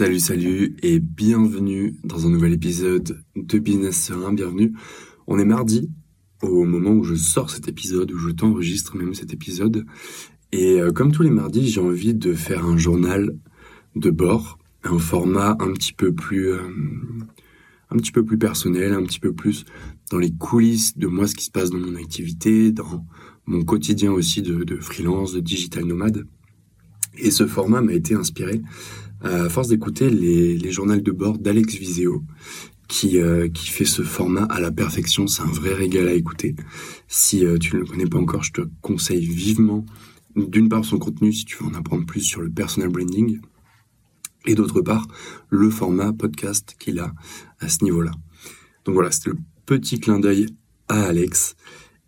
Salut, salut et bienvenue dans un nouvel épisode de Business Serein. Bienvenue. On est mardi au moment où je sors cet épisode, où je t'enregistre même cet épisode. Et euh, comme tous les mardis, j'ai envie de faire un journal de bord, un format un petit peu plus, euh, un petit peu plus personnel, un petit peu plus dans les coulisses de moi, ce qui se passe dans mon activité, dans mon quotidien aussi de, de freelance, de digital nomade. Et ce format m'a été inspiré à force d'écouter les, les journaux de bord d'Alex Viseo, qui, euh, qui fait ce format à la perfection. C'est un vrai régal à écouter. Si euh, tu ne le connais pas encore, je te conseille vivement, d'une part son contenu, si tu veux en apprendre plus sur le personal branding, et d'autre part, le format podcast qu'il a à ce niveau-là. Donc voilà, c'était le petit clin d'œil à Alex.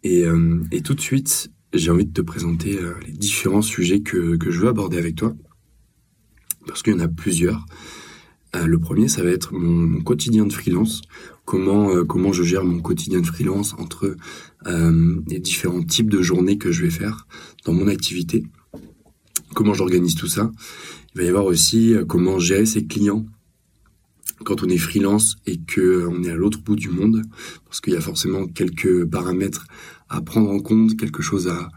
Et, euh, et tout de suite, j'ai envie de te présenter les différents sujets que, que je veux aborder avec toi parce qu'il y en a plusieurs. Euh, le premier, ça va être mon, quotidien de freelance. Comment euh, comment je gère mon quotidien de freelance entre euh, les différents types de journées que je vais faire dans mon activité. Comment j'organise tout ça. Il va y avoir aussi comment gérer ses clients quand on est freelance et que on est à l'autre bout du monde, parce qu'il y a forcément quelques paramètres à prendre en compte, quelque chose à,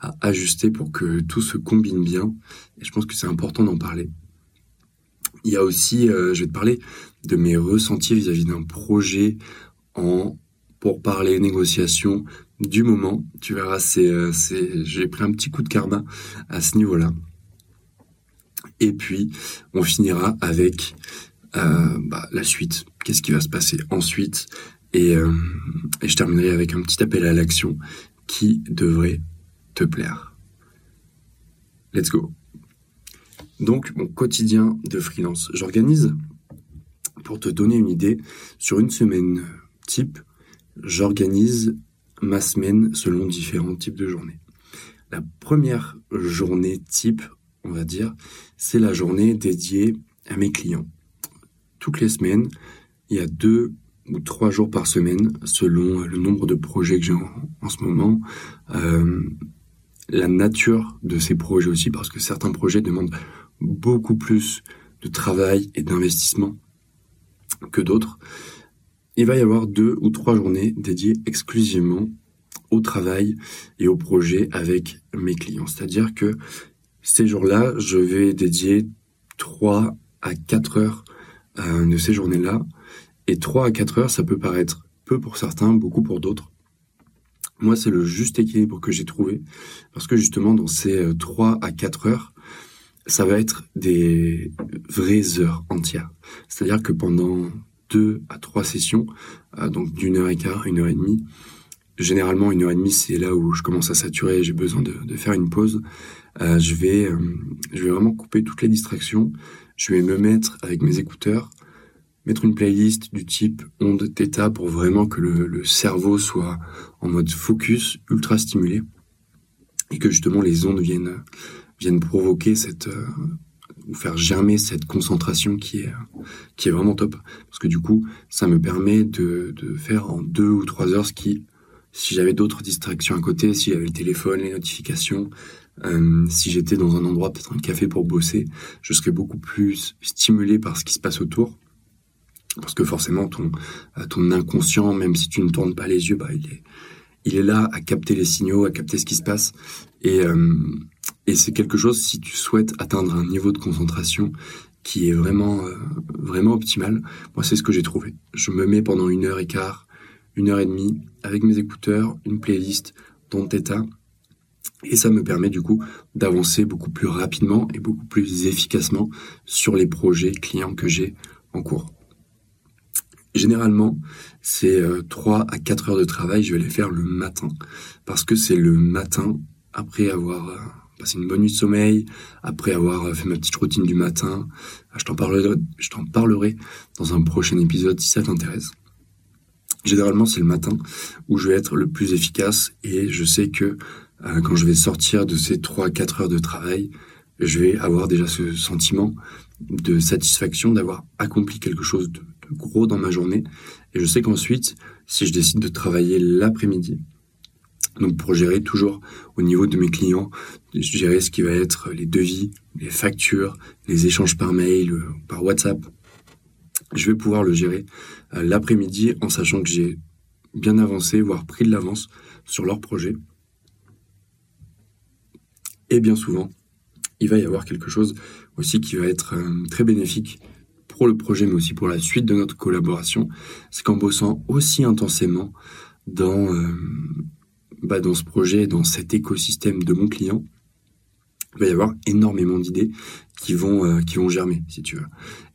à ajuster pour que tout se combine bien. Et je pense que c'est important d'en parler. Il y a aussi, euh, je vais te parler de mes ressentis vis-à-vis d'un projet en pour parler négociation du moment. Tu verras, c'est, euh, c'est, j'ai pris un petit coup de karma à ce niveau-là. Et puis, on finira avec euh, bah, la suite. Qu'est-ce qui va se passer ensuite? Et, et je terminerai avec un petit appel à l'action qui devrait te plaire. Let's go. Donc, mon quotidien de freelance. J'organise, pour te donner une idée, sur une semaine type, j'organise ma semaine selon différents types de journées. La première journée type, on va dire, c'est la journée dédiée à mes clients. Toutes les semaines, il y a deux ou trois jours par semaine, selon le nombre de projets que j'ai en, ce moment, euh, la nature de ces projets aussi, parce que certains projets demandent beaucoup plus de travail et d'investissement que d'autres. Il va y avoir deux ou trois journées dédiées exclusivement au travail et au projet avec mes clients. C'est-à-dire que ces jours-là, je vais dédier trois à quatre heures euh, de ces journées-là. Et trois à quatre heures, ça peut paraître peu pour certains, beaucoup pour d'autres. Moi, c'est le juste équilibre que j'ai trouvé parce que justement, dans ces euh, trois à quatre heures, ça va être des vraies heures entières. C'est-à-dire que pendant deux à trois sessions, euh, donc d'une heure et quart, une heure et demie, généralement une heure et demie, c'est là où je commence à saturer j'ai besoin de, faire une pause. Euh, je vais, euh, je vais vraiment couper toutes les distractions. Je vais me mettre avec mes écouteurs, mettre une playlist du type onde theta pour vraiment que le cerveau soit en mode focus, ultra stimulé et que justement les ondes viennent viennent provoquer cette euh, ou faire germer cette concentration qui est qui est vraiment top. Parce que du coup ça me permet de, de faire en deux ou trois heures ce qui si j'avais d'autres distractions à côté si j'avais le téléphone les notifications euh, si j'étais dans un endroit peut-être un café pour bosser je serais beaucoup plus stimulé par ce qui se passe autour. Parce que forcément ton ton inconscient même si tu ne tournes pas les yeux bah il est il est là à capter les signaux à capter ce qui se passe. Et euh, et c'est quelque chose, si tu souhaites atteindre un niveau de concentration qui est vraiment, euh, vraiment optimal, moi c'est ce que j'ai trouvé. Je me mets pendant une heure et quart, une heure et demie, avec mes écouteurs, une playlist dans Theta, et ça me permet du coup d'avancer beaucoup plus rapidement et beaucoup plus efficacement sur les projets clients que j'ai en cours. Généralement, ces euh, 3 à 4 heures de travail, je vais les faire le matin. Parce que c'est le matin, après avoir euh, passer une bonne nuit de sommeil, après avoir fait ma petite routine du matin. Je t'en parlerai, je t'en parlerai dans un prochain épisode si ça t'intéresse. Généralement, c'est le matin où je vais être le plus efficace et je sais que euh, quand je vais sortir de ces 3-4 heures de travail, je vais avoir déjà ce sentiment de satisfaction d'avoir accompli quelque chose de gros dans ma journée. Et je sais qu'ensuite, si je décide de travailler l'après-midi, Donc pour gérer toujours au niveau de mes clients, gérer ce qui va être les devis, les factures, les échanges par mail, euh, par WhatsApp, je vais pouvoir le gérer euh, l'après-midi en sachant que j'ai bien avancé, voire pris de l'avance sur leur projet. Et bien souvent, il va y avoir quelque chose aussi qui va être euh, très bénéfique pour le projet, mais aussi pour la suite de notre collaboration. C'est qu'en bossant aussi intensément dans, bah dans ce projet, dans cet écosystème de mon client, il va y avoir énormément d'idées qui vont euh, qui vont germer si tu veux.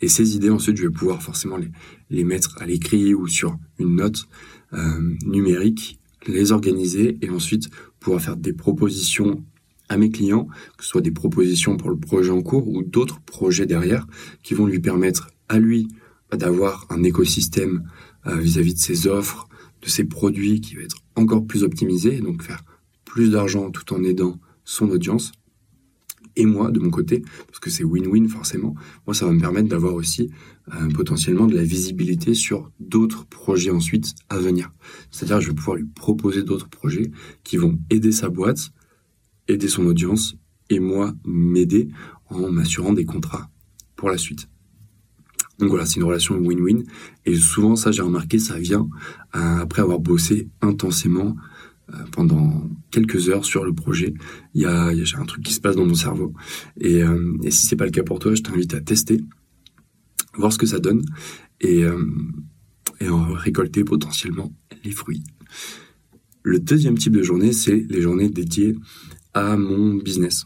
Et ces idées ensuite je vais pouvoir forcément les les mettre à l'écrit ou sur une note euh, numérique les organiser et ensuite pouvoir faire des propositions à mes clients que ce soit des propositions pour le projet en cours ou d'autres projets derrière qui vont lui permettre à lui d'avoir un écosystème euh, vis-à-vis de ses offres de ses produits qui va être encore plus optimisé et donc faire plus d'argent tout en aidant son audience et moi de mon côté, parce que c'est win-win forcément, moi ça va me permettre d'avoir aussi euh, potentiellement de la visibilité sur d'autres projets ensuite à venir. C'est-à-dire je vais pouvoir lui proposer d'autres projets qui vont aider sa boîte, aider son audience et moi m'aider en m'assurant des contrats pour la suite. Donc voilà, c'est une relation win-win. Et souvent, ça, j'ai remarqué, ça vient euh, après avoir bossé intensément euh, pendant quelques heures sur le projet. Il y a, un truc qui se passe dans mon cerveau. Et, euh, et si c'est pas le cas pour toi, je t'invite à tester, voir ce que ça donne et, euh, et en récolter potentiellement les fruits. Le deuxième type de journée, c'est les journées dédiées à mon business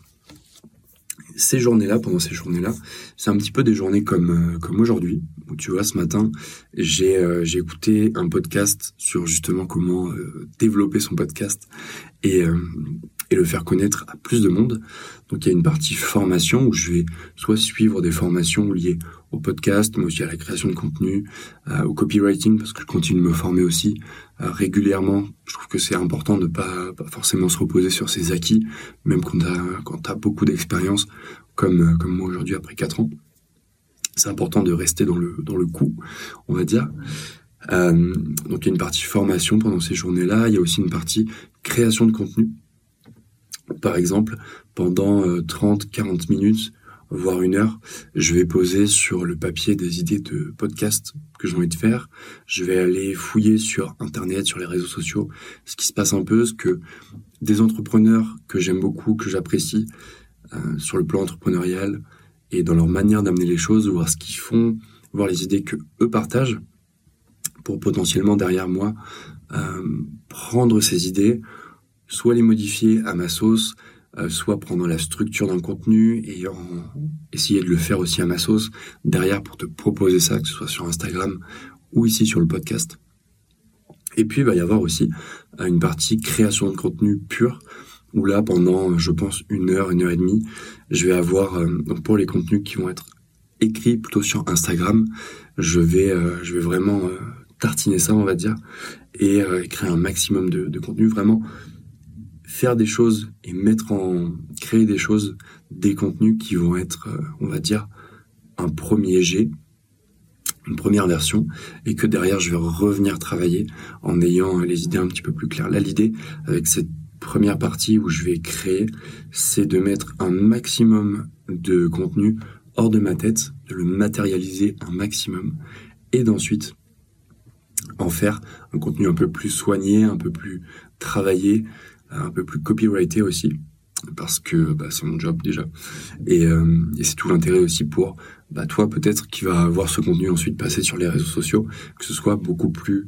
ces journées-là, pendant ces journées-là, c'est un petit peu des journées comme euh, comme aujourd'hui. Où tu vois, ce matin, j'ai euh, j'ai écouté un podcast sur justement comment euh, développer son podcast et et le faire connaître à plus de monde. Donc il y a une partie formation où je vais soit suivre des formations liées au podcast, mais aussi à la création de contenu, au copywriting parce que je continue de me former aussi régulièrement. Je trouve que c'est important de pas, pas forcément se reposer sur ses acquis, même quand tu as, as beaucoup d'expérience comme, euh, comme moi aujourd'hui après 4 ans. C'est important de rester dans le, dans le coup, on va dire. Euh, donc il y a une partie formation pendant ces journées-là, il y a aussi une partie création de contenu. Par exemple, pendant 30-40 euh, minutes, voire une heure, je vais poser sur le papier des idées de podcast que j'ai envie de faire. Je vais aller fouiller sur Internet, sur les réseaux sociaux, ce qui se passe un peu, ce que des entrepreneurs que j'aime beaucoup, que j'apprécie, euh, sur le plan entrepreneurial et dans leur manière d'amener les choses, voir ce qu'ils font, voir les idées que eux partagent, pour potentiellement derrière moi euh, prendre ces idées, soit les modifier à ma sauce, euh, soit prendre la structure d'un contenu et essayer de le faire aussi à ma sauce derrière pour te proposer ça, que ce soit sur Instagram ou ici sur le podcast. Et puis il va y avoir aussi une partie création de contenu pur où là, pendant, je pense, une heure, une heure et demie, je vais avoir, euh, donc pour les contenus qui vont être écrits plutôt sur Instagram, je vais, euh, vraiment euh, tartiner ça, on va dire, et créer un maximum de contenu, vraiment faire des choses et mettre en, créer des choses, des contenus qui vont être, on va dire, un premier jet, une première version et que derrière je vais revenir travailler en ayant les idées un petit peu plus claires. Là l'idée avec cette première partie où je vais créer, c'est de mettre un maximum de contenu hors de ma tête, de le matérialiser un maximum, et d'ensuite en faire un contenu un peu plus soigné, un peu plus travaillé, un peu plus copyrighté aussi, parce que bah, c'est mon job déjà. Et, euh, et c'est tout l'intérêt aussi pour bah, toi peut-être qui va voir ce contenu ensuite passer sur les réseaux sociaux, que ce soit beaucoup plus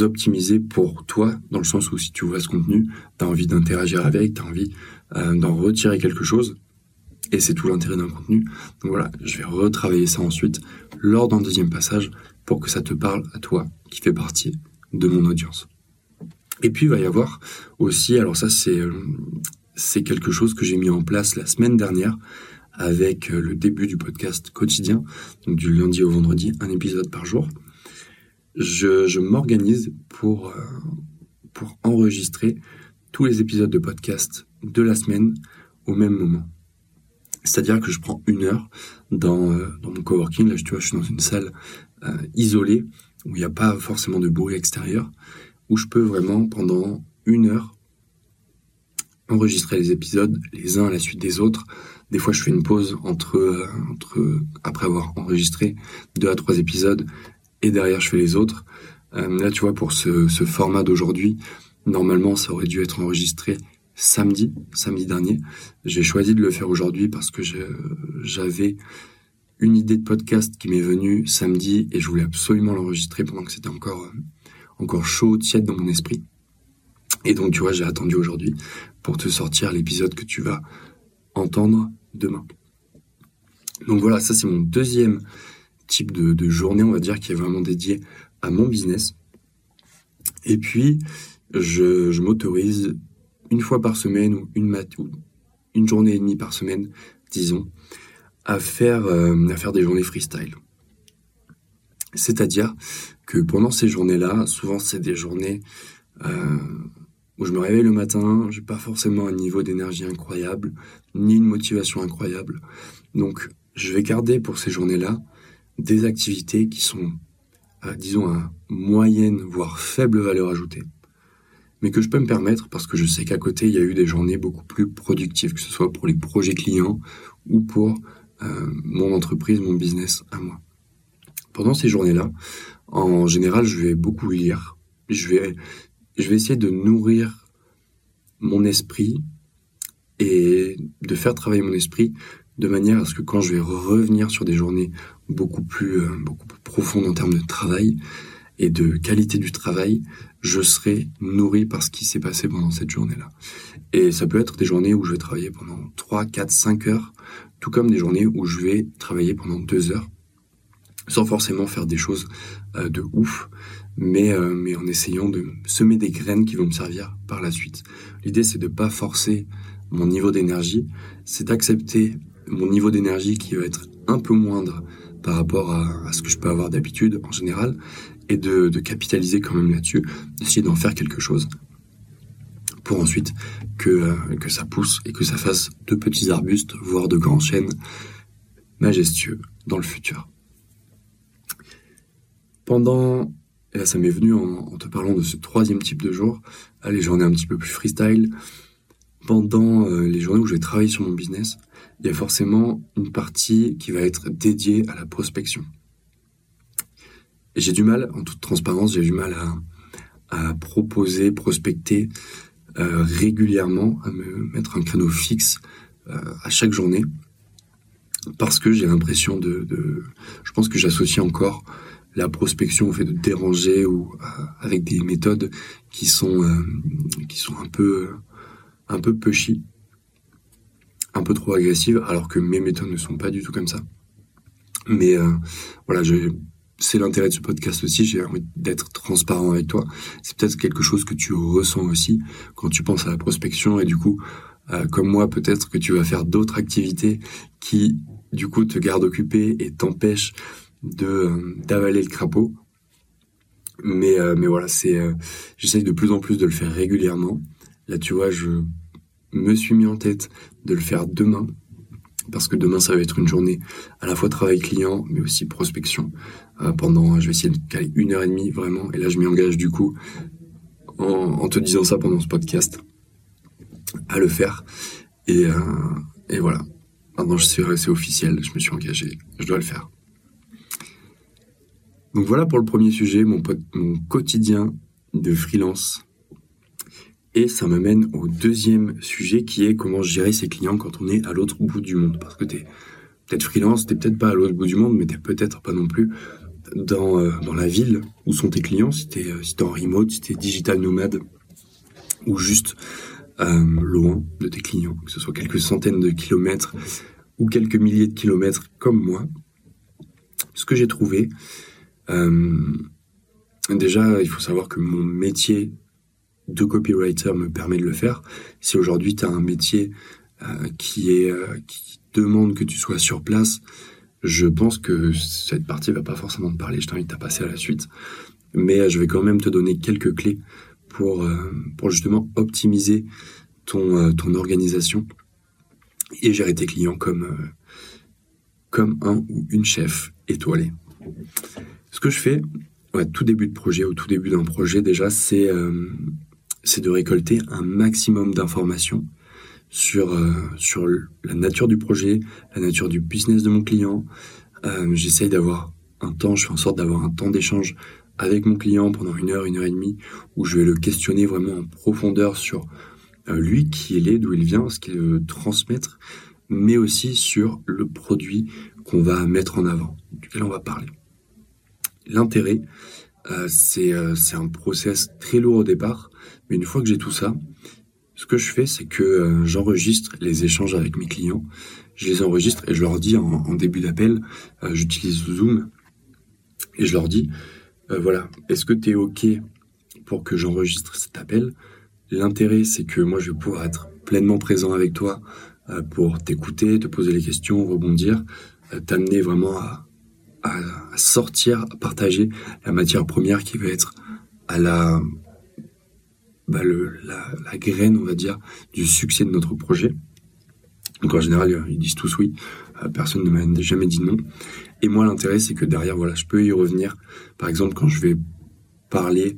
optimiser pour toi, dans le sens où si tu vois ce contenu, tu as envie d'interagir avec, tu as envie euh, d'en retirer quelque chose, et c'est tout l'intérêt d'un contenu. Donc voilà, je vais retravailler ça ensuite lors d'un deuxième passage pour que ça te parle à toi, qui fait partie de mon audience. Et puis il va y avoir aussi, alors ça c'est euh, c'est quelque chose que j'ai mis en place la semaine dernière avec euh, le début du podcast quotidien, donc du lundi au vendredi, un épisode par jour je, je m'organise pour, euh, pour enregistrer tous les épisodes de podcast de la semaine au même moment. C'est-à-dire que je prends une heure dans, dans mon coworking. Là, tu vois, je suis dans une salle isolée où il n'y a pas forcément de bruit extérieur, je peux vraiment, pendant une heure, enregistrer les épisodes les uns à la suite des autres. Des fois, je fais une pause entre, euh, entre après avoir enregistré deux à trois épisodes et derrière, je fais les autres. Euh, là, tu vois, pour ce, ce format d'aujourd'hui, normalement, ça aurait dû être enregistré samedi, samedi dernier. J'ai choisi de le faire aujourd'hui parce que j'avais une idée de podcast qui m'est venue samedi et je voulais absolument l'enregistrer pendant que c'était encore, euh, encore chaud, tiède dans mon esprit. Et donc, tu vois, j'ai attendu aujourd'hui pour te sortir l'épisode que tu vas entendre demain. Donc voilà, ça c'est mon deuxième type de, journée, on va dire, qui est vraiment dédié à mon business. Et puis, je, m'autorise une fois par semaine ou une, mat ou une journée et demie par semaine, disons, à faire, euh, à faire des journées freestyle. C'est-à-dire que pendant ces journées-là, souvent c'est des journées euh, où je me réveille le matin, j'ai pas forcément un niveau d'énergie incroyable, ni une motivation incroyable. Donc, je vais garder pour ces journées-là des activités qui sont, euh, disons, à moyenne, voire faible valeur ajoutée, mais que je peux me permettre parce que je sais qu'à côté, il y a eu des journées beaucoup plus productives, que ce soit pour les projets clients ou pour euh, mon entreprise, mon business à moi. Pendant ces journées-là, en général, je vais beaucoup lire. Je vais essayer de nourrir mon esprit et de faire travailler mon esprit de manière à ce que quand je vais revenir sur des journées beaucoup plus, euh, beaucoup plus profondes en termes de travail et de qualité du travail, je serai nourri par ce qui s'est passé pendant cette journée-là. Et ça peut être des journées où je vais travailler pendant 3, 4, 5 heures, tout comme des journées où je vais travailler pendant 2 heures, sans forcément faire des choses euh, de ouf, mais, euh, mais en essayant de semer des graines qui vont me servir par la suite. L'idée, c'est de pas forcer mon niveau d'énergie, c'est d'accepter mon niveau d'énergie qui va être un peu moindre par rapport à, ce que je peux avoir d'habitude en général, et de, de capitaliser quand même là-dessus, d'essayer d'en faire quelque chose pour ensuite que, euh, que ça pousse et que ça fasse de petits arbustes, voire de grands chênes majestueux dans le futur. Pendant et là, ça m'est venu en, te parlant de ce troisième type de jour, les journées un petit peu plus freestyle. Pendant euh, les journées où je vais travailler sur mon business, il y a forcément une partie qui va être dédiée à la prospection. J'ai du mal, en toute transparence, j'ai du mal à, proposer, prospecter euh, régulièrement, à me mettre un créneau fixe euh, à chaque journée, parce que j'ai l'impression de, je pense que j'associe encore la prospection fait de déranger ou euh, avec des méthodes qui sont euh, qui sont un peu un peu pushy, un peu trop agressives, alors que mes méthodes ne sont pas du tout comme ça. Mais euh, voilà, c'est l'intérêt de ce podcast aussi. J'ai envie d'être transparent avec toi. C'est peut-être quelque chose que tu ressens aussi quand tu penses à la prospection et du coup, comme moi, peut-être que tu vas faire d'autres activités qui du coup te gardent occupé et t'empêchent de euh, d'avaler le crapaud. Mais euh, mais voilà, c'est euh, j'essaye de plus en plus de le faire régulièrement. Là, tu vois, je me suis mis en tête de le faire demain. Parce que demain ça va être une journée à la fois travail client mais aussi prospection. Pendant je vais essayer de caler une heure et demie vraiment. Et là je m'y engage du coup en, te disant ça pendant ce podcast à le faire. Et, et voilà. Maintenant je suis c'est officiel. Je me suis engagé. Je dois le faire donc voilà pour le premier sujet, mon, quotidien de freelance. Et ça me mène au deuxième sujet qui est comment gérer ses clients quand on est à l'autre bout du monde. Parce que tu peut-être freelance, t'es peut-être pas à l'autre bout du monde, mais t'es peut-être pas non plus dans, euh, dans la ville où sont tes clients, si t'es euh, si es en remote, si t'es digital nomade, ou juste euh, loin de tes clients, que ce soit quelques centaines de kilomètres ou quelques milliers de kilomètres comme moi. Ce que j'ai trouvé, déjà, il faut savoir que mon métier de copywriter me permet de le faire. Si aujourd'hui tu as un métier euh, euh, qui demande que tu sois sur place, je pense que cette partie va pas forcément te parler. Je t'invite à passer à la suite, mais je vais quand même te donner quelques clés pour justement optimiser ton ton organisation et gérer tes clients comme comme un ou une chef étoilé. Ce que je fais, tout début de projet, au tout début d'un projet déjà, c'est euh, de récolter un maximum d'informations sur euh, sur la nature du projet, la nature du business de mon client. Euh, J'essaye d'avoir un temps, je fais en sorte d'avoir un temps d'échange avec mon client pendant une heure, une heure et demie, où je vais le questionner vraiment en profondeur sur lui, qui il est, d'où il vient, ce qu'il veut transmettre, mais aussi sur le produit qu'on va mettre en avant, duquel on va parler. L'intérêt, euh, euh, c'est un process très lourd au départ, mais une fois que j'ai tout ça, ce que je fais, c'est que euh, j'enregistre les échanges avec mes clients. Je les enregistre et je leur dis en, en début d'appel, j'utilise Zoom, et je leur dis, voilà, est-ce que tu es OK pour que j'enregistre cet appel? L'intérêt, c'est que moi, je vais pouvoir être pleinement présent avec toi pour t'écouter, te poser les questions, rebondir, t'amener vraiment à, à, sortir, à partager la matière première qui va être à la, bah la, la, graine, on va dire, du succès de notre projet. Donc en général, ils disent tous oui. Euh, personne ne m'a jamais dit non. Et moi, l'intérêt, c'est que derrière, voilà, je peux y revenir. Par exemple, quand je vais parler,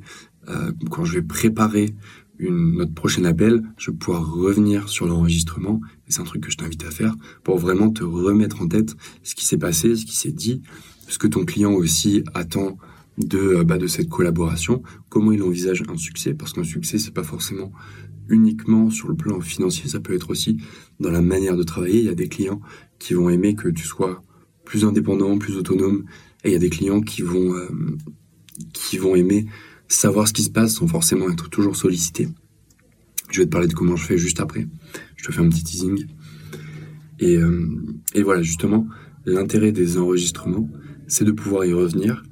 euh, quand je vais préparer notre prochain appel, je vais pouvoir revenir sur l'enregistrement. Et c'est un truc que je t'invite à faire pour vraiment te remettre en tête ce qui s'est passé, ce qui s'est dit, ce que ton client aussi attend de, euh, bah, de cette collaboration, comment il envisage un succès, parce qu'un succès, c'est pas forcément uniquement sur le plan financier, ça peut être aussi dans la manière de travailler. Il y a des clients qui vont aimer que tu sois plus indépendant, plus autonome, et il y a des clients qui vont, euh, qui vont aimer savoir ce qui se passe sans forcément être toujours sollicité. Je vais te parler de comment je fais juste après. Je te fais un petit teasing. Et, euh, et voilà, justement, l'intérêt des enregistrements, c'est de pouvoir y revenir,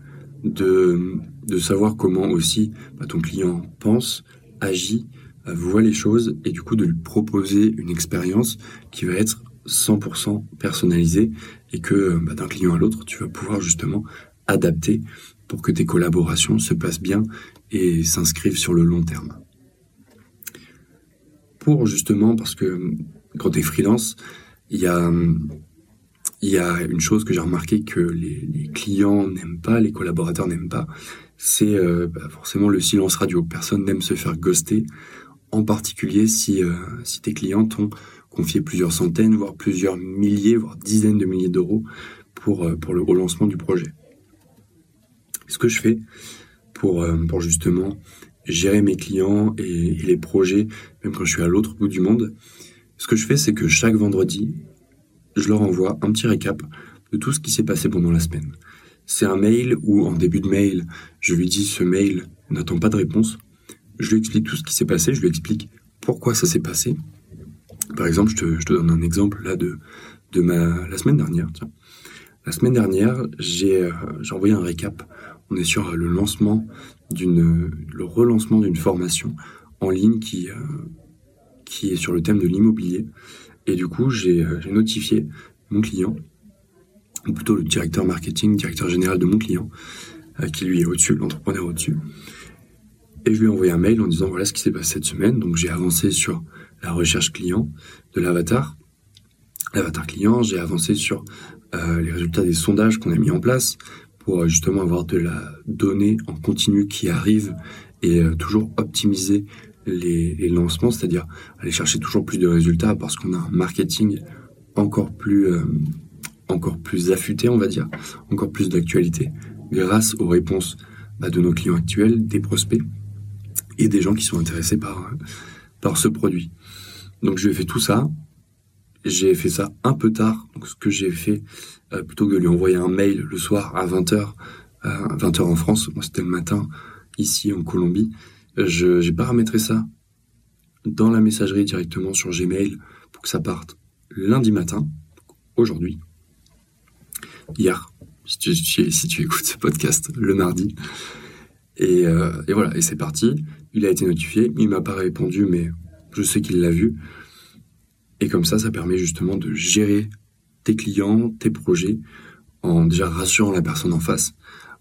de, savoir comment aussi bah, ton client pense, agit, euh, voit les choses et du coup de lui proposer une expérience qui va être 100% personnalisée et que bah, d'un client à l'autre, tu vas pouvoir justement adapter pour que tes collaborations se passent bien et s'inscrivent sur le long terme. Pour justement, parce que quand tu es freelance, il y a il y a une chose que j'ai remarqué que les, clients n'aiment pas, les collaborateurs n'aiment pas, c'est euh, bah, forcément le silence radio. Personne n'aime se faire ghoster, en particulier si, euh, si tes clients t'ont confié plusieurs centaines, voire plusieurs milliers, voire dizaines de milliers d'euros pour, euh, le relancement du projet. Ce que je fais pour, pour justement gérer mes clients et les projets, même quand je suis à l'autre bout du monde, ce que je fais, c'est que chaque vendredi, je leur envoie un petit récap de tout ce qui s'est passé pendant la semaine. C'est un mail où, en début de mail, je lui dis ce mail n'attend pas de réponse. Je lui explique tout ce qui s'est passé, je lui explique pourquoi ça s'est passé. Par exemple, je te, donne un exemple là de, de ma, la semaine dernière. Tiens. La semaine dernière, j'ai euh, envoyé un récap. On est sur le lancement d'une, le relancement d'une formation en ligne qui, euh, qui est sur le thème de l'immobilier. Et du coup, euh, j'ai notifié mon client, ou plutôt le directeur marketing, directeur général de mon client, euh, qui lui est au-dessus, l'entrepreneur au-dessus. Et je lui ai envoyé un mail en disant voilà ce qui s'est passé cette semaine. Donc j'ai avancé sur la recherche client de l'avatar, l'avatar client. J'ai avancé sur euh, les résultats des sondages qu'on a mis en place pour justement avoir de la donnée en continu qui arrive et toujours optimiser les, lancements, c'est-à-dire aller chercher toujours plus de résultats parce qu'on a un marketing encore plus euh, encore plus affûté, on va dire, encore plus d'actualité, grâce aux réponses bah, de nos clients actuels, des prospects et des gens qui sont intéressés par par ce produit. Donc je fait tout ça. J'ai fait ça un peu tard. Donc ce que j'ai fait, euh, plutôt que de lui envoyer un mail le soir à 20h, euh, 20h en France, c'était le matin ici en Colombie, j'ai paramétré ça dans la messagerie directement sur Gmail pour que ça parte lundi matin, aujourd'hui, hier, si tu, écoutes ce podcast, le mardi. Et, euh, et voilà, et c'est parti. Il a été notifié, il m'a pas répondu, mais je sais qu'il l'a vu. Et comme ça, ça permet justement de gérer tes clients, tes projets, en déjà rassurant la personne en face,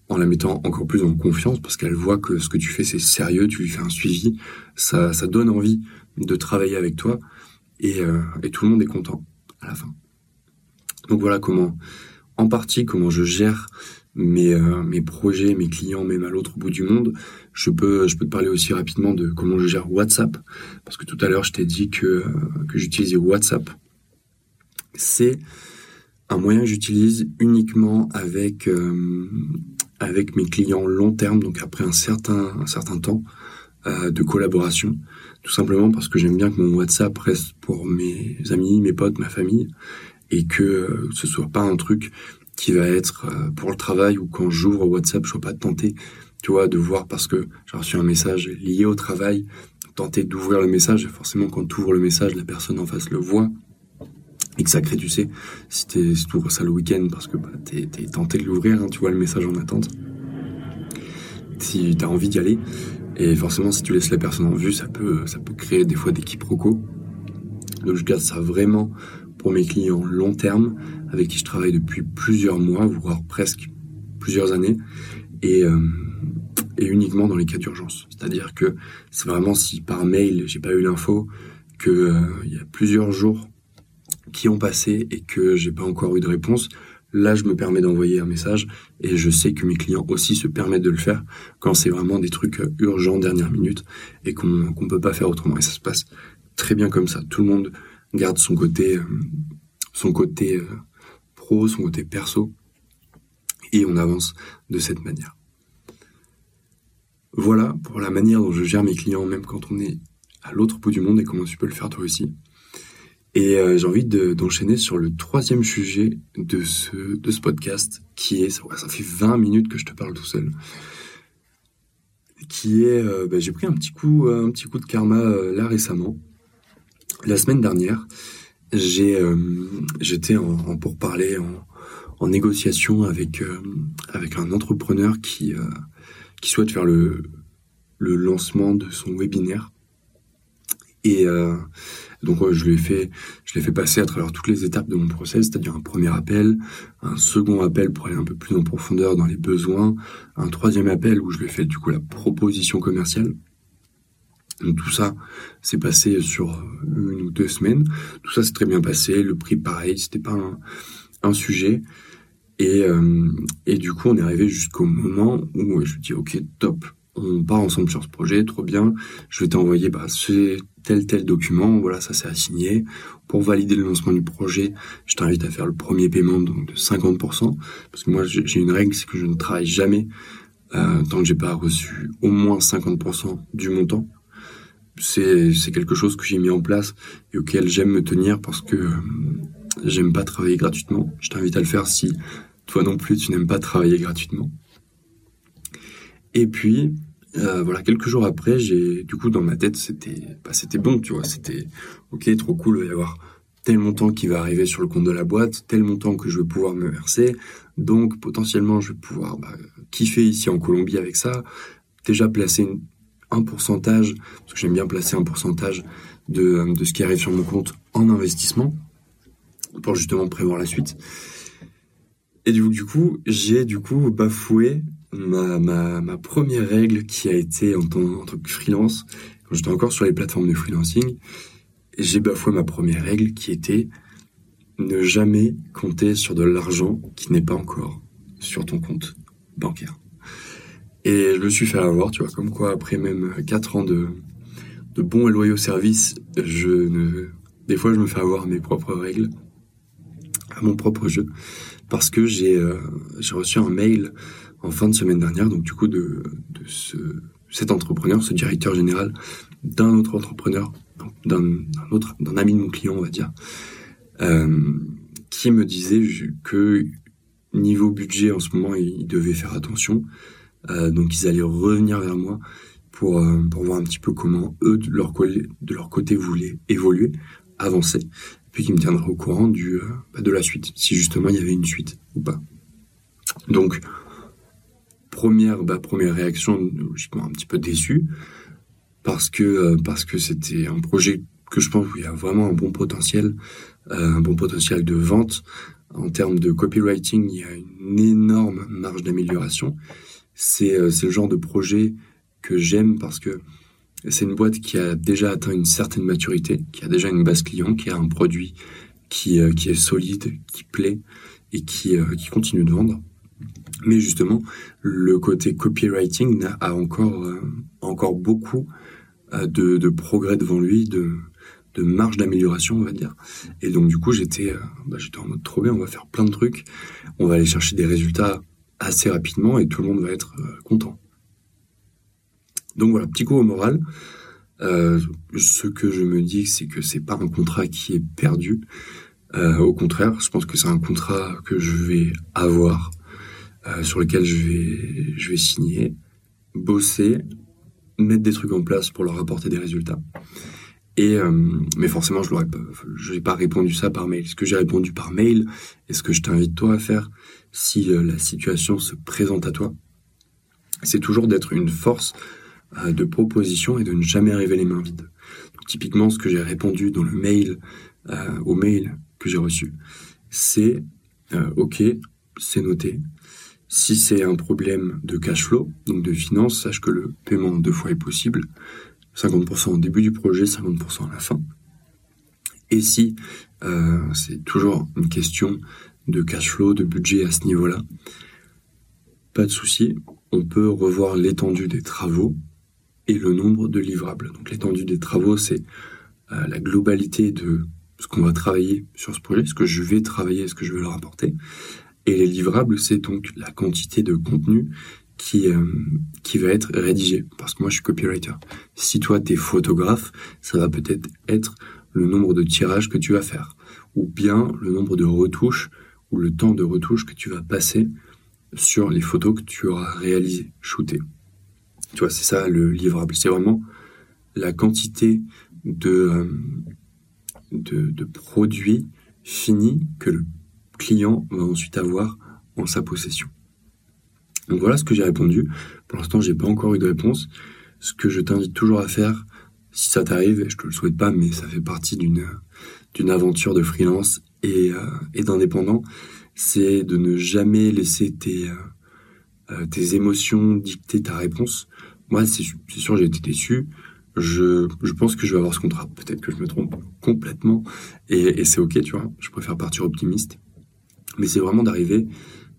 en la mettant encore plus en confiance parce qu'elle voit que ce que tu fais c'est sérieux, tu lui fais un suivi, ça, donne envie de travailler avec toi et, euh, et tout le monde est content à la fin. Donc voilà comment, en partie, comment je gère mes, mes projets, mes clients, même à l'autre bout du monde, je peux, te parler aussi rapidement de comment je gère WhatsApp, parce que tout à l'heure je t'ai dit que, que j'utilisais WhatsApp. C'est un moyen que j'utilise uniquement avec avec mes clients long terme, donc après un certain un certain temps de collaboration, tout simplement parce que j'aime bien que mon WhatsApp reste pour mes amis, mes potes, ma famille, et que euh, ce soit pas un truc qui va être euh, pour le travail ou quand j'ouvre WhatsApp, je sois pas tenté, tu vois, de voir parce que j'ai reçu un message lié au travail, tenter d'ouvrir le message, et forcément quand tu ouvres le message, la personne en face le voit, et que ça crée, tu sais, si tu ouvres ça le week-end parce que bah, tu es, tenté de l'ouvrir, hein, tu vois le message en attente, si tu as envie d'y aller, et forcément, si tu laisses la personne en vue, ça peut, ça peut créer des fois des quiproquos. Donc, je garde ça vraiment pour mes clients long terme, avec qui je travaille depuis plusieurs mois, voire presque plusieurs années, et, euh, uniquement dans les cas d'urgence. C'est-à-dire que c'est vraiment si par mail j'ai pas eu l'info, que euh, y a plusieurs jours qui ont passé et que j'ai pas encore eu de réponse, Là, je me permets d'envoyer un message et je sais que mes clients aussi se permettent de le faire quand c'est vraiment des trucs euh, urgents, dernière minute et qu'on ne peut pas faire autrement. Et ça se passe très bien comme ça. Tout le monde garde son côté, euh, son côté euh, pro, son côté perso et on avance de cette manière. Voilà pour la manière dont je gère mes clients, même quand on est à l'autre bout du monde et comment tu peux le faire toi aussi. Et euh, j'ai envie d'enchaîner sur le troisième sujet de ce, de ce podcast, qui est, ça, fait 20 minutes que je te parle tout seul, qui est, euh, bah, j'ai pris un petit coup, un petit coup de karma euh, là récemment. La semaine dernière, j'étais en, en pourparler, en, en négociation avec avec un entrepreneur qui qui souhaite faire le le lancement de son webinaire. Et donc je lui ai fait, je l'ai fait passer à travers toutes les étapes de mon process, c'est-à-dire un premier appel, un second appel pour aller un peu plus en profondeur dans les besoins, un troisième appel où je lui ai fait du coup la proposition commerciale. Donc tout ça s'est passé sur une ou deux semaines. Tout ça s'est très bien passé. Le prix pareil, c'était pas un, un, sujet. Et, euh, et du coup, on est arrivé jusqu'au moment où je lui dis ok top, on part ensemble sur ce projet, trop bien. Je vais t'envoyer bah, tel tel document, voilà, ça c'est assigné. Pour valider le lancement du projet, je t'invite à faire le premier paiement donc de 50%, parce que moi j'ai une règle, c'est que je ne travaille jamais euh, tant que j'ai pas reçu au moins 50% du montant. C'est quelque chose que j'ai mis en place et auquel j'aime me tenir parce que euh, j'aime pas travailler gratuitement. Je t'invite à le faire si toi non plus tu n'aimes pas travailler gratuitement. Et puis, euh, voilà, quelques jours après, j'ai du coup dans ma tête, c'était, bah, c'était bon, tu vois, c'était ok, trop cool, il va y avoir tel montant qui va arriver sur le compte de la boîte, tel montant que je vais pouvoir me verser, donc potentiellement je vais pouvoir bah, kiffer ici en Colombie avec ça, déjà placer un pourcentage, parce que j'aime bien placer un pourcentage de, de ce qui arrive sur mon compte en investissement, pour justement prévoir la suite. Et du coup, du coup j'ai du coup bafoué ma, première règle qui a été en tant, en tant que freelance, quand j'étais encore sur les plateformes de freelancing, j'ai bafoué ma première règle qui était ne jamais compter sur de l'argent qui n'est pas encore sur ton compte bancaire. Et je me suis fait avoir, tu vois, comme quoi après même 4 ans de, de bons et loyaux services, je ne, des fois je me fais avoir mes propres règles, à mon propre jeu, parce que j'ai euh, j'ai reçu un mail en fin de semaine dernière, donc du coup de, de ce, cet entrepreneur, ce directeur général d'un autre entrepreneur, d'un autre, d'un ami de mon client, on va dire, euh, qui me disait que niveau budget en ce moment, ils devaient faire attention, euh, donc ils allaient revenir vers moi pour euh, pour voir un petit peu comment eux de leur de leur côté voulaient évoluer, avancer, puis qu'ils me tiendraient au courant du bah, de la suite, si justement il y avait une suite ou pas. Donc première, bah, première réaction, logiquement un petit peu déçu, parce que euh, parce que c'était un projet que je pense où il y a vraiment un bon potentiel, euh, un bon potentiel de vente. En termes de copywriting, il y a une énorme marge d'amélioration. C'est euh, le genre de projet que j'aime parce que c'est une boîte qui a déjà atteint une certaine maturité, qui a déjà une base client, qui a un produit qui, qui est solide, qui plaît et qui, qui continue de vendre. Mais justement, le côté copywriting a encore, euh, encore beaucoup euh, de, de, progrès devant lui, de, de marge d'amélioration, on va dire. Et donc, du coup, j'étais euh, bah, j'étais en mode trop bien, on va faire plein de trucs, on va aller chercher des résultats assez rapidement et tout le monde va être content. Donc voilà, petit coup au moral. Ce que je me dis, c'est que c'est pas un contrat qui est perdu. Au contraire, je pense que c'est un contrat que je vais avoir, euh, sur lequel je vais, je vais signer, bosser, mettre des trucs en place pour leur apporter des résultats. Et mais forcément, je n'ai n'ai pas répondu ça par mail. Ce que j'ai répondu par mail, et ce que je t'invite toi à faire, si la situation se présente à toi, c'est toujours d'être une force euh, de propositions et de ne jamais arriver les mains vides. typiquement, ce que j'ai répondu dans le mail, euh, au mail que j'ai reçu, c'est euh, OK, c'est noté. Si c'est un problème de cash flow, donc de finance, sache que le paiement deux fois est possible. 50% au début du projet, 50% à la fin. Et si c'est toujours une question de cash flow, de budget à ce niveau-là, pas de souci, on peut revoir l'étendue des travaux et le nombre de livrables. Donc l'étendue des travaux, c'est euh, la globalité de ce qu'on va travailler sur ce projet, ce que je vais travailler, ce que je vais leur apporter. Et les livrables, c'est donc la quantité de contenu qui, euh, qui va être rédigé. Parce que moi, je suis copywriter. Si toi, tu es photographe, ça va peut-être être le nombre de tirages que tu vas faire. Ou bien le nombre de retouches ou le temps de retouche que tu vas passer sur les photos que tu auras réalisées, shootées. Tu vois, c'est ça le livrable. C'est vraiment la quantité de, euh, de, produits finis que le client va ensuite avoir en sa possession. Donc voilà ce que j'ai répondu. Pour l'instant, j'ai pas encore eu de réponse. Ce que je t'invite toujours à faire, si ça t'arrive, je te le souhaite pas, mais ça fait partie d'une d'une aventure de freelance et, euh, et d'indépendant, c'est de ne jamais laisser tes euh, euh, tes émotions dicter ta réponse. Moi, c'est sûr, j'ai été déçu. Je, je pense que je vais avoir ce contrat. Peut-être que je me trompe complètement. Et, et c'est OK, tu vois. Je préfère partir optimiste. Mais c'est vraiment d'arriver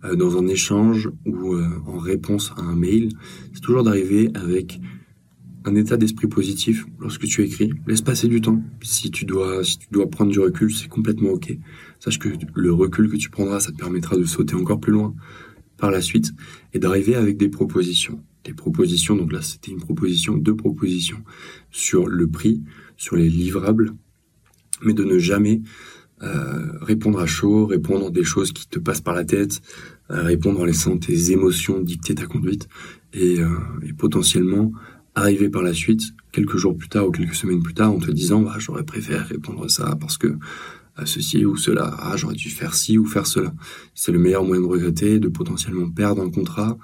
euh, dans un échange ou euh, en réponse à un mail. C'est toujours d'arriver avec un état d'esprit positif lorsque tu écris. Laisse passer du temps. Si tu dois, si tu dois prendre du recul, c'est complètement OK. Sache que le recul que tu prendras, ça te permettra de sauter encore plus loin par la suite et d'arriver avec des propositions. Des propositions, donc là c'était une proposition, deux propositions sur le prix, sur les livrables, mais de ne jamais euh, répondre à chaud, répondre des choses qui te passent par la tête, euh, répondre en laissant tes émotions dicter ta conduite et, euh, et, potentiellement arriver par la suite, quelques jours plus tard ou quelques semaines plus tard, en te disant bah, j'aurais préféré répondre ça parce que à ceci ou cela. Ah, j'aurais dû faire ci ou faire cela. C'est le meilleur moyen de regretter, de potentiellement perdre un contrat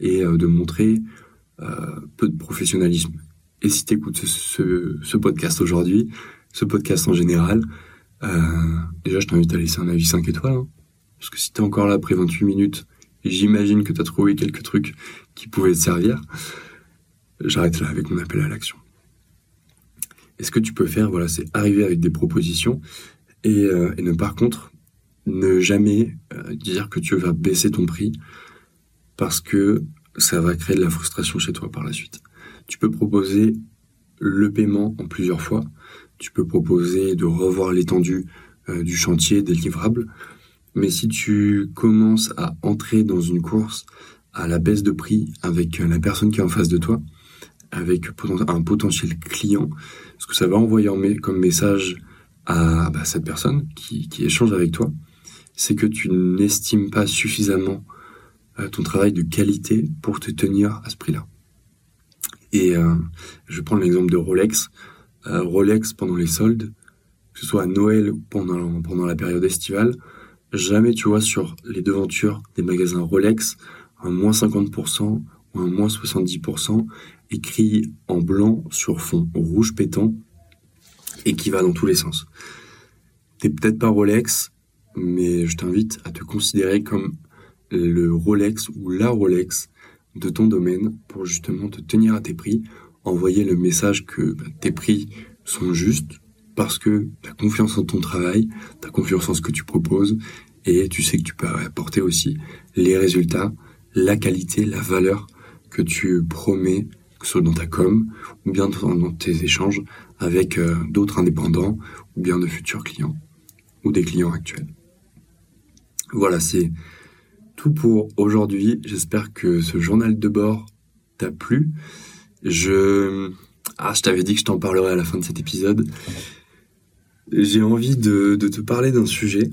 et de montrer peu de professionnalisme. Et si tu écoutes ce, podcast aujourd'hui, ce podcast en général, euh, déjà je t'invite à laisser un avis 5 étoiles. Hein. parce que si tu es encore là après 28 minutes, j'imagine que tu as trouvé quelques trucs qui pouvaient te servir. J'arrête là avec mon appel à l'action. Et ce que tu peux faire, voilà, c'est arriver avec des propositions et, euh, et ne par contre ne jamais euh, dire que tu vas baisser ton prix parce que ça va créer de la frustration chez toi par la suite. Tu peux proposer le paiement en plusieurs fois. Tu peux proposer de revoir l'étendue euh, du chantier, des livrables. Mais si tu commences à entrer dans une course à la baisse de prix avec la personne qui est en face de toi, avec un potentiel client, ce que ça va envoyer comme message à bah, cette personne qui, échange avec toi, c'est que tu n'estimes pas suffisamment euh, ton travail de qualité pour te tenir à ce prix-là. Et euh, je prends l'exemple de Rolex. Euh, Rolex pendant les soldes, que ce soit à Noël ou pendant, pendant la période estivale, jamais tu vois sur les devantures des magasins Rolex un moins 50% ou un moins 70% écrit en blanc sur fond rouge pétant et qui va dans tous les sens. T'es peut-être pas Rolex, mais je t'invite à te considérer comme le Rolex ou la Rolex de ton domaine pour justement te tenir à tes prix, envoyer le message que bah, tes prix sont justes parce que tu as confiance en ton travail, tu as confiance en ce que tu proposes et tu sais que tu peux apporter aussi les résultats la qualité, la valeur que tu promets, que ce soit dans ta com ou bien dans, tes échanges avec euh, d'autres indépendants ou bien de futurs clients ou des clients actuels. Voilà, c'est tout pour aujourd'hui. J'espère que ce journal de bord t'a plu. Je, ah, je t'avais dit que je t'en parlerai à la fin de cet épisode. J'ai envie de, te parler d'un sujet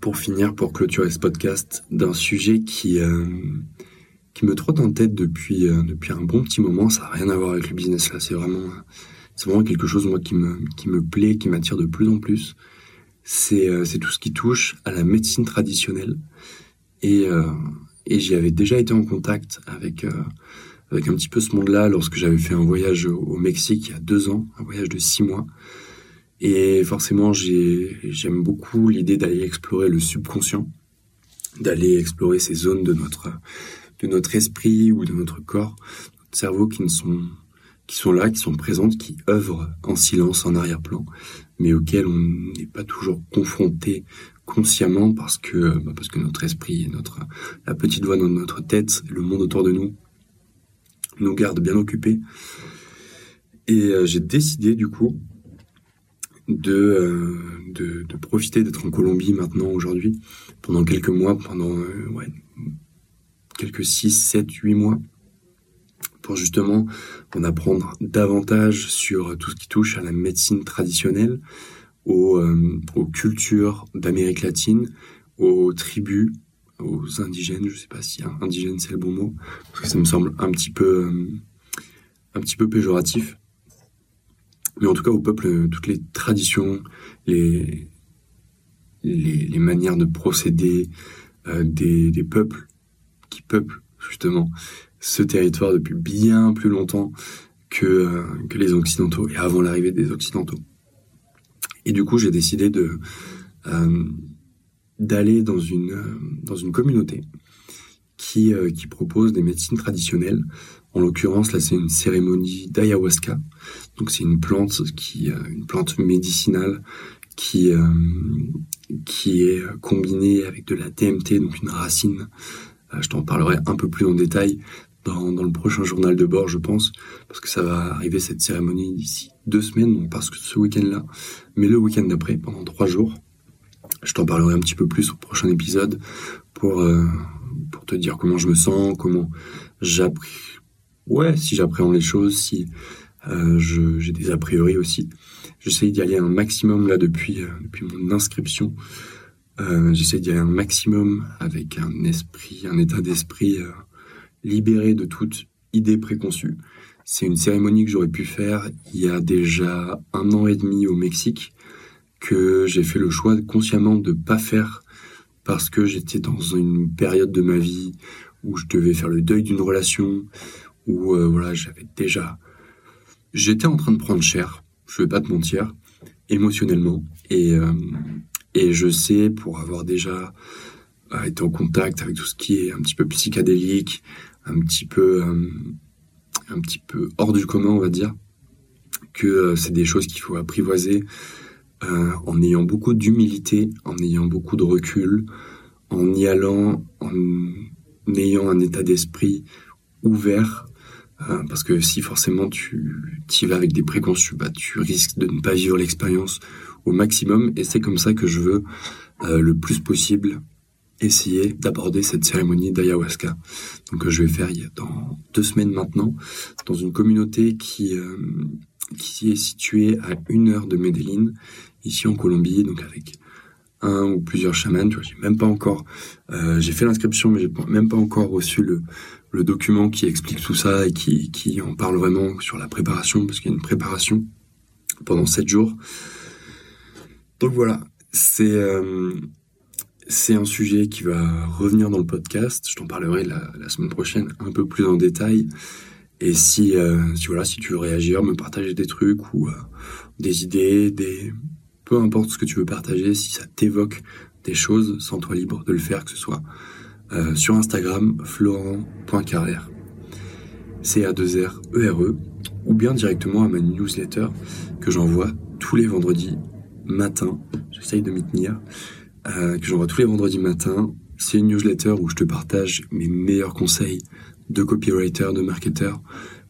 pour finir, pour clôturer ce podcast, d'un sujet qui euh, qui me trotte en tête depuis euh, depuis un bon petit moment. Ça n'a rien à voir avec le business là. C'est vraiment c'est vraiment quelque chose moi qui me qui me plaît, qui m'attire de plus en plus. C'est euh, tout ce qui touche à la médecine traditionnelle et et j'y avais déjà été en contact avec avec un petit peu ce monde-là lorsque j'avais fait un voyage au Mexique il y a deux ans, un voyage de six mois. Et forcément, j'aime beaucoup l'idée d'aller explorer le subconscient, d'aller explorer ces zones de notre, esprit ou de notre corps, notre cerveau qui sont, là, qui sont présentes, qui œuvrent en silence, en arrière-plan, mais auxquelles on n'est pas toujours confronté consciemment parce que, bah, notre esprit notre, la petite voix dans notre tête, le monde autour de nous, nous garde bien occupés. Et euh, j'ai décidé du coup euh, de, profiter d'être en Colombie maintenant, aujourd'hui, pendant quelques mois, pendant euh, quelques 6, 7, 8 mois, pour justement en apprendre davantage sur tout ce qui touche à la médecine traditionnelle, aux cultures d'Amérique latine, aux tribus, aux indigènes, je sais pas si indigène c'est le bon mot, parce que ça me semble un petit peu, un petit peu péjoratif mais en tout cas au peuple, euh, toutes les traditions, les, les, manières de procéder euh, des, des, peuples qui peuplent justement ce territoire depuis bien plus longtemps que, euh, que les Occidentaux et avant l'arrivée des Occidentaux. Et du coup, j'ai décidé de d'aller dans une dans une communauté qui qui propose des médecines traditionnelles en l'occurrence, là, c'est une cérémonie d'ayahuasca. Donc, c'est une plante qui, euh, une plante médicinale qui, euh, qui est combinée avec de la DMT, donc une racine. Euh, je t'en parlerai un peu plus en détail dans, dans, le prochain journal de bord, je pense, parce que ça va arriver cette cérémonie d'ici deux semaines, donc parce que ce week-end-là, mais le week-end d'après, pendant trois jours. Je t'en parlerai un petit peu plus au prochain épisode pour, pour te dire comment je me sens, comment j'apprécie ouais, si j'appréhende les choses, si euh, j'ai des a priori aussi. J'essaye d'y aller un maximum là depuis, euh, depuis mon inscription. Euh, J'essaye d'y aller un maximum avec un esprit, un état d'esprit euh, libéré de toute idée préconçue. C'est une cérémonie que j'aurais pu faire il y a déjà un an et demi au Mexique, que j'ai fait le choix consciemment de pas faire parce que j'étais dans une période de ma vie où je devais faire le deuil d'une relation, où euh, voilà, j'avais déjà, j'étais en train de prendre cher, je vais pas te mentir, émotionnellement, et euh, et je sais pour avoir déjà euh, été en contact avec tout ce qui est un petit peu psychédélique, un petit peu un petit peu hors du commun, on va dire, que c'est des choses qu'il faut apprivoiser en ayant beaucoup d'humilité, en ayant beaucoup de recul, en y allant, en ayant un état d'esprit ouvert euh, parce que si forcément tu y vas avec des préconçus, bah, tu risques de ne pas vivre l'expérience au maximum. Et c'est comme ça que je veux euh, le plus possible essayer d'aborder cette cérémonie d'ayahuasca. Donc je vais faire dans deux semaines maintenant dans une communauté qui euh, qui est située à une heure de Medellin, ici en Colombie, donc avec un ou plusieurs chamans. J'ai même pas encore, j'ai fait l'inscription, mais j'ai même pas encore reçu le document qui explique tout ça et qui, en parle vraiment sur la préparation, parce qu'il y a une préparation pendant sept jours. Donc voilà, c'est euh, un sujet qui va revenir dans le podcast. Je t'en parlerai la, semaine prochaine un peu plus en détail. Et si, euh, si voilà, si tu veux réagir, me partager des trucs ou euh, des idées, des peu importe ce que tu veux partager, si ça t'évoque des choses, sens-toi libre de le faire, que ce soit euh, sur Instagram, florent.carrière, C-A-2-R-E-R-E, e, ou bien directement à ma newsletter que j'envoie tous les vendredis matin. J'essaye de m'y tenir. Euh, que j'envoie tous les vendredis matin. C'est une newsletter où je te partage mes meilleurs conseils de copywriter, de marketeur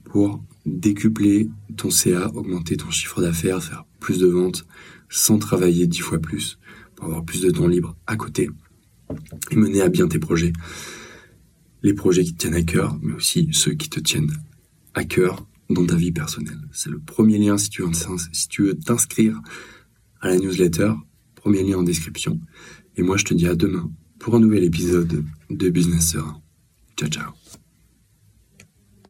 pour décupler ton CA, augmenter ton chiffre d'affaires, faire plus de ventes sans travailler dix fois plus pour avoir plus de temps libre à côté et mener à bien tes projets. Les projets qui te tiennent à cœur, mais aussi ceux qui te tiennent à cœur dans ta vie personnelle. C'est le premier lien si tu veux t'inscrire à la newsletter. Premier lien en description. Et moi, je te dis à demain pour un nouvel épisode de Business Serein. Ciao, ciao.